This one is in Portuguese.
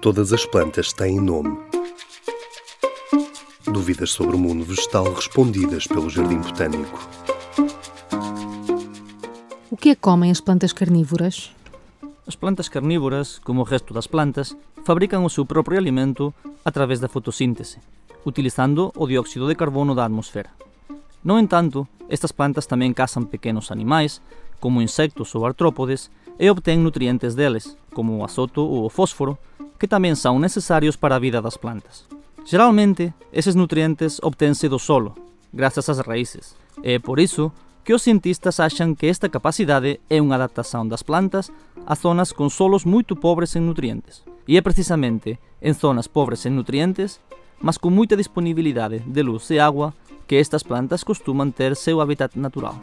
Todas as plantas têm nome. Dúvidas sobre o mundo vegetal respondidas pelo Jardim Botânico. O que é que comem as plantas carnívoras? As plantas carnívoras, como o resto das plantas, fabrican o seu próprio alimento a través da fotossíntese, utilizando o dióxido de carbono da atmosfera. No entanto, estas plantas tamén cazan pequenos animais, como insectos ou artrópodes, e obtén nutrientes deles, como o azoto ou o fósforo, que tamén son necesarios para a vida das plantas. Geralmente, eses nutrientes obtense do solo, grazas ás raíces, e é por iso que os cientistas achan que esta capacidade é unha adaptación das plantas a zonas con solos moito pobres en nutrientes. E é precisamente en zonas pobres en nutrientes, mas con moita disponibilidade de luz e agua, que estas plantas costuman ter seu hábitat natural.